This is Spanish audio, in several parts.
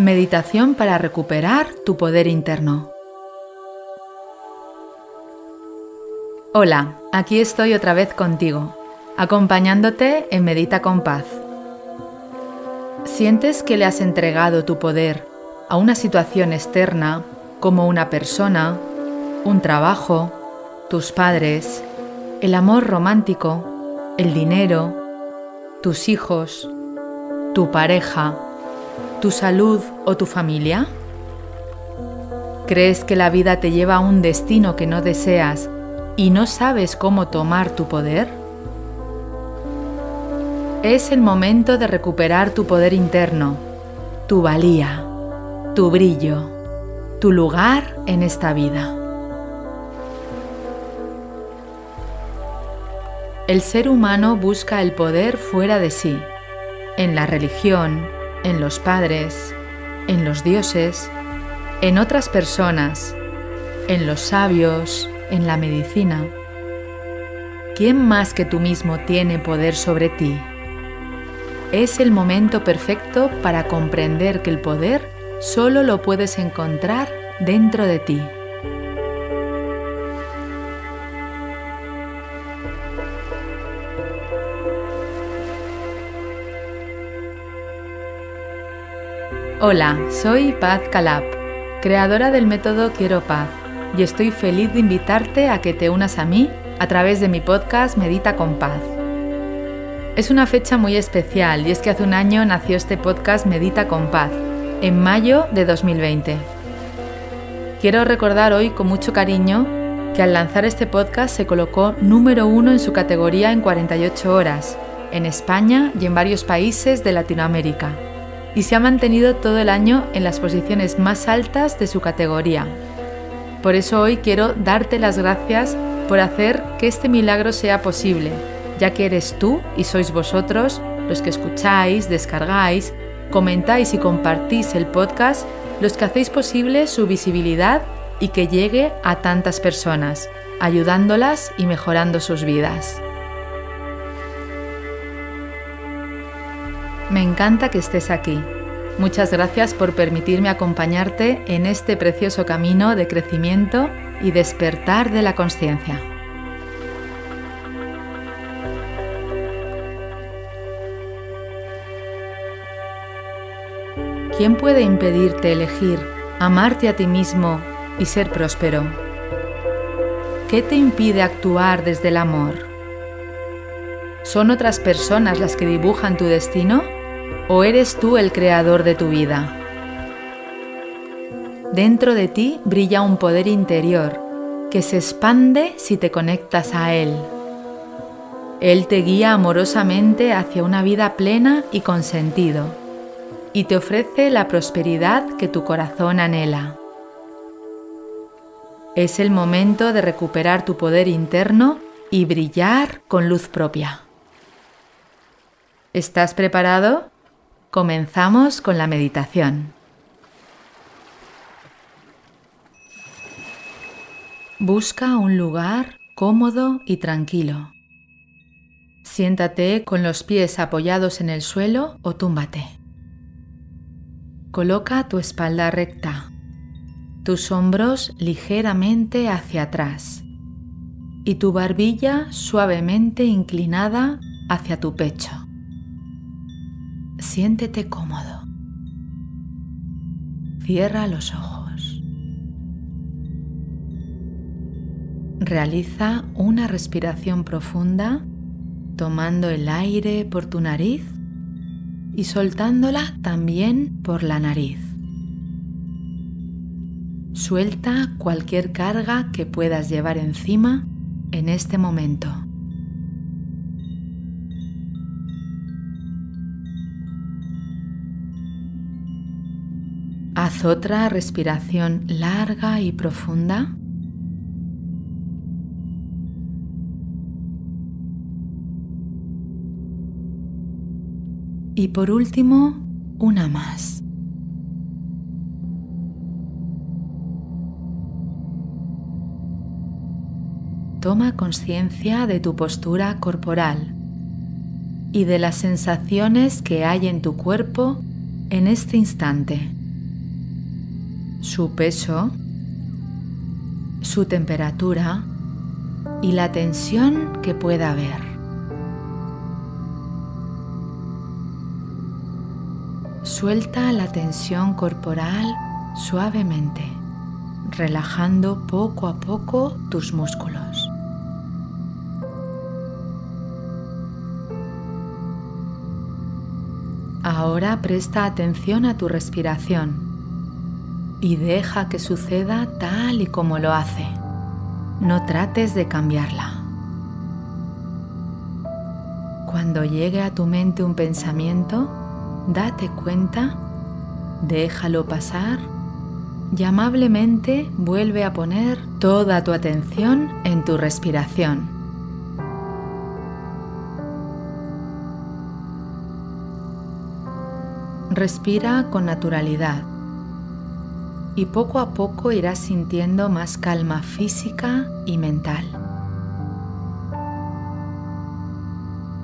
Meditación para recuperar tu poder interno. Hola, aquí estoy otra vez contigo, acompañándote en Medita con Paz. ¿Sientes que le has entregado tu poder a una situación externa como una persona, un trabajo, tus padres, el amor romántico, el dinero, tus hijos, tu pareja, tu salud o tu familia? ¿Crees que la vida te lleva a un destino que no deseas y no sabes cómo tomar tu poder? Es el momento de recuperar tu poder interno, tu valía, tu brillo, tu lugar en esta vida. El ser humano busca el poder fuera de sí, en la religión, en los padres, en los dioses, en otras personas, en los sabios, en la medicina. ¿Quién más que tú mismo tiene poder sobre ti? Es el momento perfecto para comprender que el poder solo lo puedes encontrar dentro de ti. Hola, soy Paz Calab, creadora del método Quiero Paz, y estoy feliz de invitarte a que te unas a mí a través de mi podcast Medita con Paz. Es una fecha muy especial y es que hace un año nació este podcast Medita con Paz, en mayo de 2020. Quiero recordar hoy con mucho cariño que al lanzar este podcast se colocó número uno en su categoría en 48 horas, en España y en varios países de Latinoamérica y se ha mantenido todo el año en las posiciones más altas de su categoría. Por eso hoy quiero darte las gracias por hacer que este milagro sea posible, ya que eres tú y sois vosotros los que escucháis, descargáis, comentáis y compartís el podcast los que hacéis posible su visibilidad y que llegue a tantas personas, ayudándolas y mejorando sus vidas. Me encanta que estés aquí. Muchas gracias por permitirme acompañarte en este precioso camino de crecimiento y despertar de la conciencia. ¿Quién puede impedirte elegir amarte a ti mismo y ser próspero? ¿Qué te impide actuar desde el amor? ¿Son otras personas las que dibujan tu destino? ¿O eres tú el creador de tu vida? Dentro de ti brilla un poder interior que se expande si te conectas a Él. Él te guía amorosamente hacia una vida plena y con sentido, y te ofrece la prosperidad que tu corazón anhela. Es el momento de recuperar tu poder interno y brillar con luz propia. ¿Estás preparado? Comenzamos con la meditación. Busca un lugar cómodo y tranquilo. Siéntate con los pies apoyados en el suelo o túmbate. Coloca tu espalda recta, tus hombros ligeramente hacia atrás y tu barbilla suavemente inclinada hacia tu pecho siéntete cómodo. Cierra los ojos. Realiza una respiración profunda tomando el aire por tu nariz y soltándola también por la nariz. Suelta cualquier carga que puedas llevar encima en este momento. Haz otra respiración larga y profunda. Y por último, una más. Toma conciencia de tu postura corporal y de las sensaciones que hay en tu cuerpo en este instante. Su peso, su temperatura y la tensión que pueda haber. Suelta la tensión corporal suavemente, relajando poco a poco tus músculos. Ahora presta atención a tu respiración y deja que suceda tal y como lo hace. No trates de cambiarla. Cuando llegue a tu mente un pensamiento, date cuenta, déjalo pasar y amablemente vuelve a poner toda tu atención en tu respiración. Respira con naturalidad y poco a poco irás sintiendo más calma física y mental.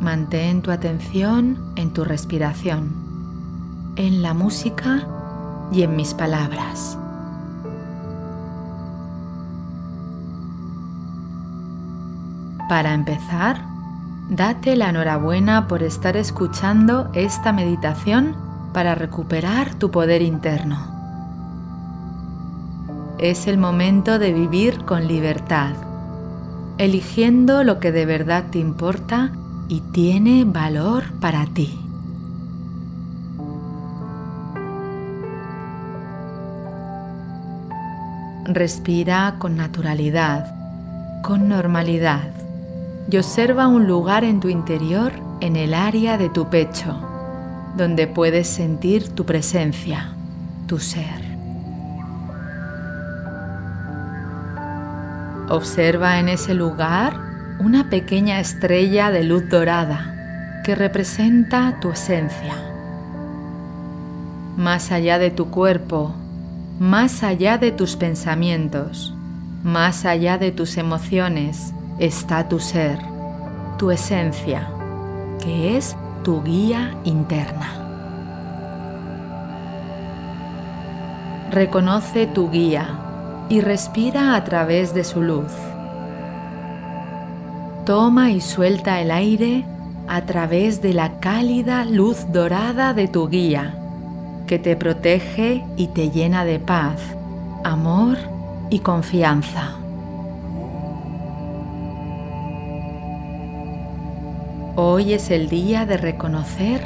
Mantén tu atención en tu respiración, en la música y en mis palabras. Para empezar, date la enhorabuena por estar escuchando esta meditación para recuperar tu poder interno. Es el momento de vivir con libertad, eligiendo lo que de verdad te importa y tiene valor para ti. Respira con naturalidad, con normalidad y observa un lugar en tu interior en el área de tu pecho, donde puedes sentir tu presencia, tu ser. Observa en ese lugar una pequeña estrella de luz dorada que representa tu esencia. Más allá de tu cuerpo, más allá de tus pensamientos, más allá de tus emociones, está tu ser, tu esencia, que es tu guía interna. Reconoce tu guía y respira a través de su luz. Toma y suelta el aire a través de la cálida luz dorada de tu guía, que te protege y te llena de paz, amor y confianza. Hoy es el día de reconocer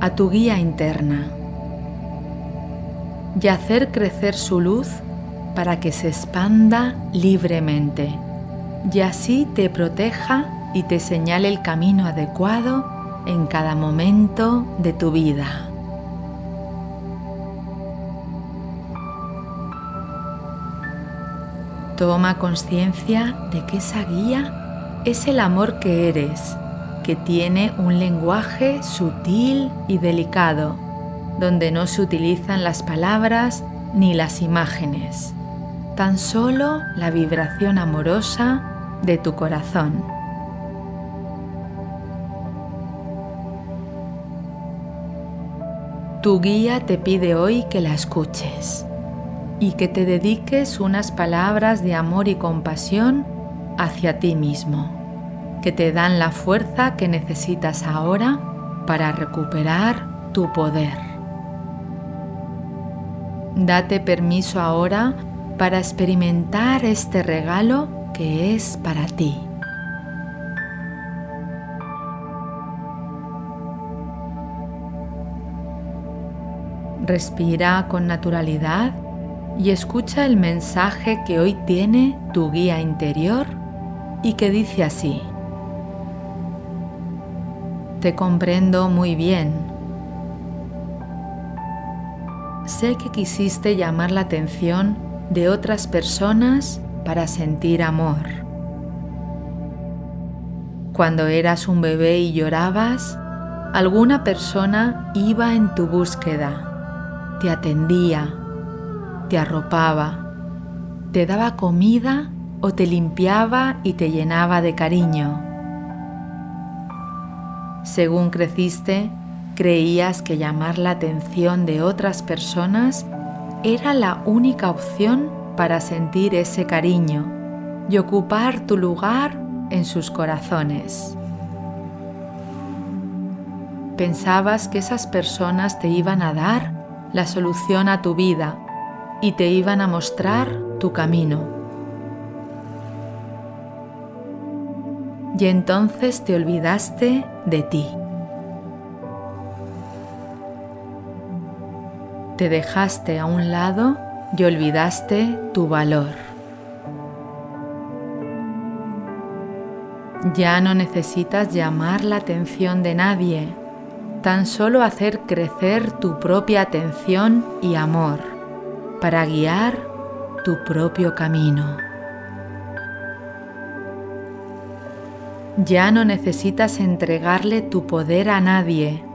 a tu guía interna y hacer crecer su luz para que se expanda libremente y así te proteja y te señale el camino adecuado en cada momento de tu vida. Toma conciencia de que esa guía es el amor que eres, que tiene un lenguaje sutil y delicado, donde no se utilizan las palabras ni las imágenes, tan solo la vibración amorosa de tu corazón. Tu guía te pide hoy que la escuches y que te dediques unas palabras de amor y compasión hacia ti mismo, que te dan la fuerza que necesitas ahora para recuperar tu poder. Date permiso ahora para experimentar este regalo que es para ti. Respira con naturalidad y escucha el mensaje que hoy tiene tu guía interior y que dice así. Te comprendo muy bien. Sé que quisiste llamar la atención de otras personas para sentir amor. Cuando eras un bebé y llorabas, alguna persona iba en tu búsqueda, te atendía, te arropaba, te daba comida o te limpiaba y te llenaba de cariño. Según creciste, creías que llamar la atención de otras personas era la única opción para sentir ese cariño y ocupar tu lugar en sus corazones. Pensabas que esas personas te iban a dar la solución a tu vida y te iban a mostrar tu camino. Y entonces te olvidaste de ti. Te dejaste a un lado y olvidaste tu valor. Ya no necesitas llamar la atención de nadie, tan solo hacer crecer tu propia atención y amor para guiar tu propio camino. Ya no necesitas entregarle tu poder a nadie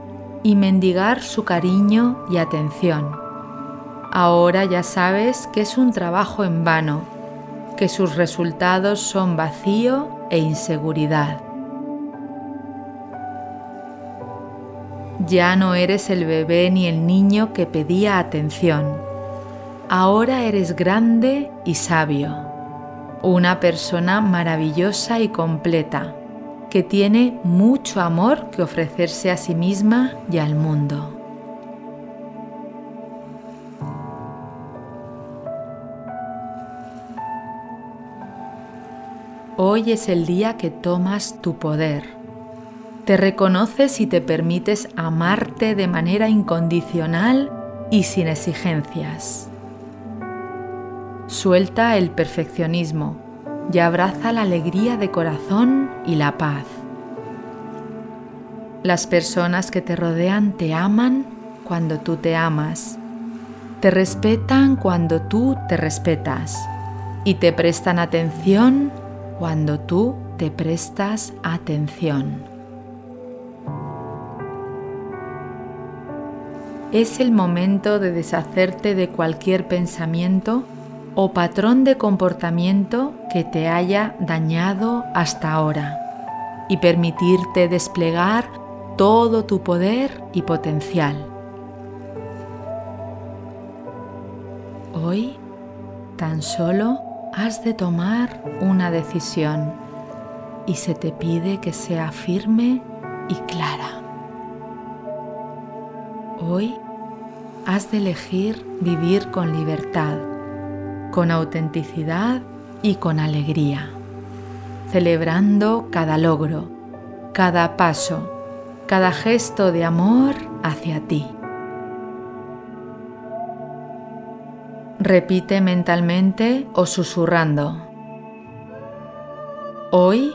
y mendigar su cariño y atención. Ahora ya sabes que es un trabajo en vano, que sus resultados son vacío e inseguridad. Ya no eres el bebé ni el niño que pedía atención. Ahora eres grande y sabio, una persona maravillosa y completa que tiene mucho amor que ofrecerse a sí misma y al mundo. Hoy es el día que tomas tu poder. Te reconoces y te permites amarte de manera incondicional y sin exigencias. Suelta el perfeccionismo y abraza la alegría de corazón y la paz. Las personas que te rodean te aman cuando tú te amas, te respetan cuando tú te respetas y te prestan atención cuando tú te prestas atención. Es el momento de deshacerte de cualquier pensamiento o patrón de comportamiento que te haya dañado hasta ahora y permitirte desplegar todo tu poder y potencial. Hoy tan solo has de tomar una decisión y se te pide que sea firme y clara. Hoy has de elegir vivir con libertad con autenticidad y con alegría, celebrando cada logro, cada paso, cada gesto de amor hacia ti. Repite mentalmente o susurrando. Hoy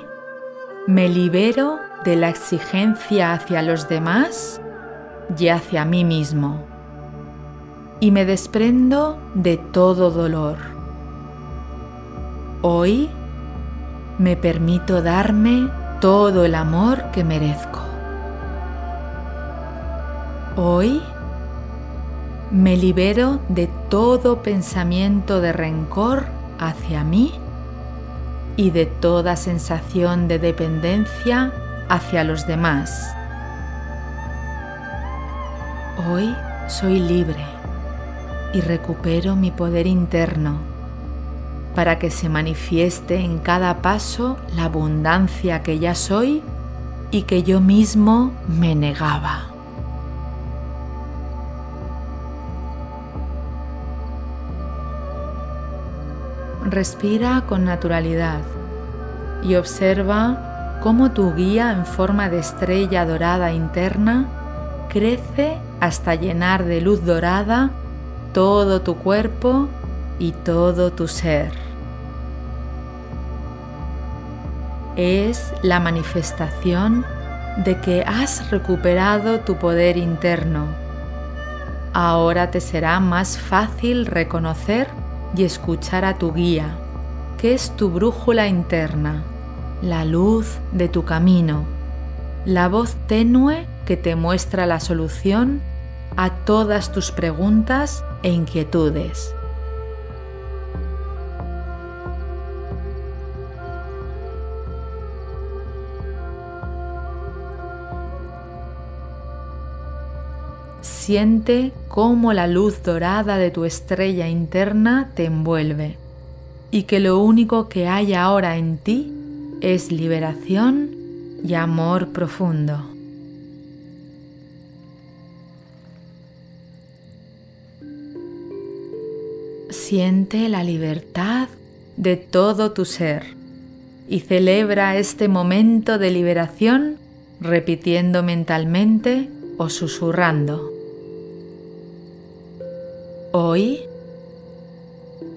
me libero de la exigencia hacia los demás y hacia mí mismo y me desprendo de todo dolor. Hoy me permito darme todo el amor que merezco. Hoy me libero de todo pensamiento de rencor hacia mí y de toda sensación de dependencia hacia los demás. Hoy soy libre y recupero mi poder interno para que se manifieste en cada paso la abundancia que ya soy y que yo mismo me negaba. Respira con naturalidad y observa cómo tu guía en forma de estrella dorada interna crece hasta llenar de luz dorada todo tu cuerpo y todo tu ser. Es la manifestación de que has recuperado tu poder interno. Ahora te será más fácil reconocer y escuchar a tu guía, que es tu brújula interna, la luz de tu camino, la voz tenue que te muestra la solución a todas tus preguntas e inquietudes. Siente cómo la luz dorada de tu estrella interna te envuelve y que lo único que hay ahora en ti es liberación y amor profundo. Siente la libertad de todo tu ser y celebra este momento de liberación repitiendo mentalmente o susurrando. Hoy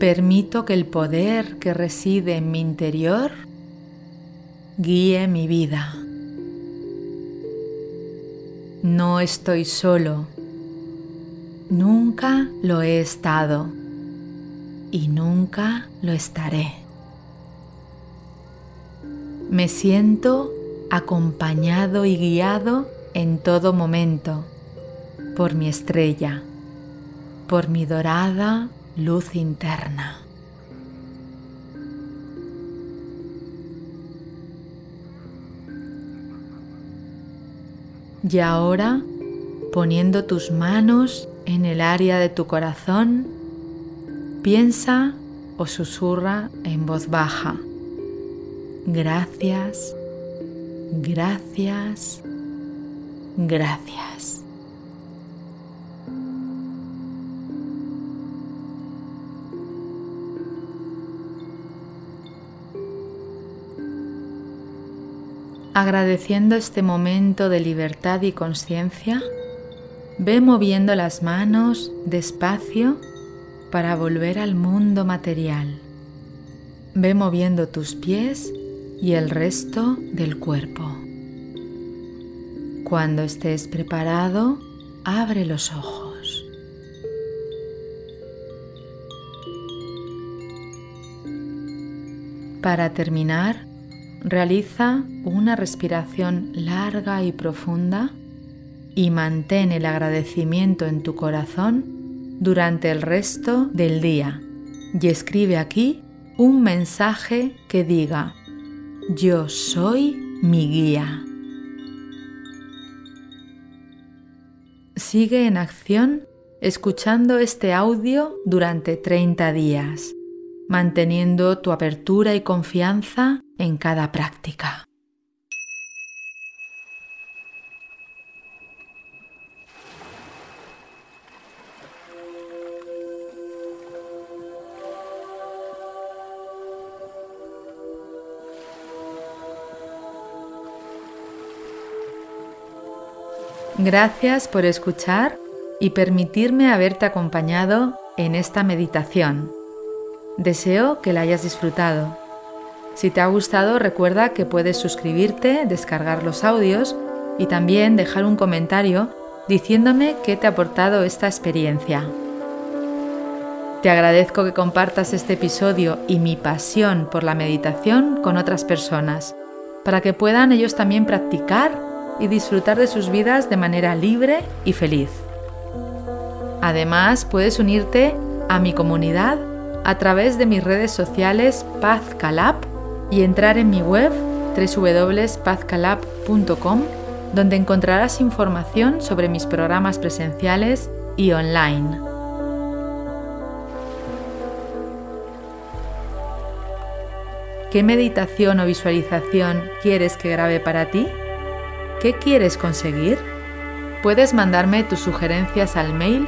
permito que el poder que reside en mi interior guíe mi vida. No estoy solo, nunca lo he estado y nunca lo estaré. Me siento acompañado y guiado en todo momento por mi estrella, por mi dorada luz interna. Y ahora, poniendo tus manos en el área de tu corazón, piensa o susurra en voz baja. Gracias, gracias, gracias. Agradeciendo este momento de libertad y conciencia, ve moviendo las manos despacio para volver al mundo material. Ve moviendo tus pies y el resto del cuerpo. Cuando estés preparado, abre los ojos. Para terminar, realiza una respiración larga y profunda y mantén el agradecimiento en tu corazón durante el resto del día. Y escribe aquí un mensaje que diga, yo soy mi guía. Sigue en acción escuchando este audio durante 30 días, manteniendo tu apertura y confianza en cada práctica. Gracias por escuchar y permitirme haberte acompañado en esta meditación. Deseo que la hayas disfrutado. Si te ha gustado, recuerda que puedes suscribirte, descargar los audios y también dejar un comentario diciéndome qué te ha aportado esta experiencia. Te agradezco que compartas este episodio y mi pasión por la meditación con otras personas, para que puedan ellos también practicar y disfrutar de sus vidas de manera libre y feliz. Además, puedes unirte a mi comunidad a través de mis redes sociales PazCalab y entrar en mi web www.pazcalab.com donde encontrarás información sobre mis programas presenciales y online. ¿Qué meditación o visualización quieres que grabe para ti? ¿Qué quieres conseguir? Puedes mandarme tus sugerencias al mail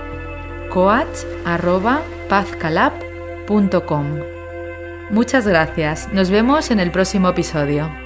coach.pazcalab.com. Muchas gracias, nos vemos en el próximo episodio.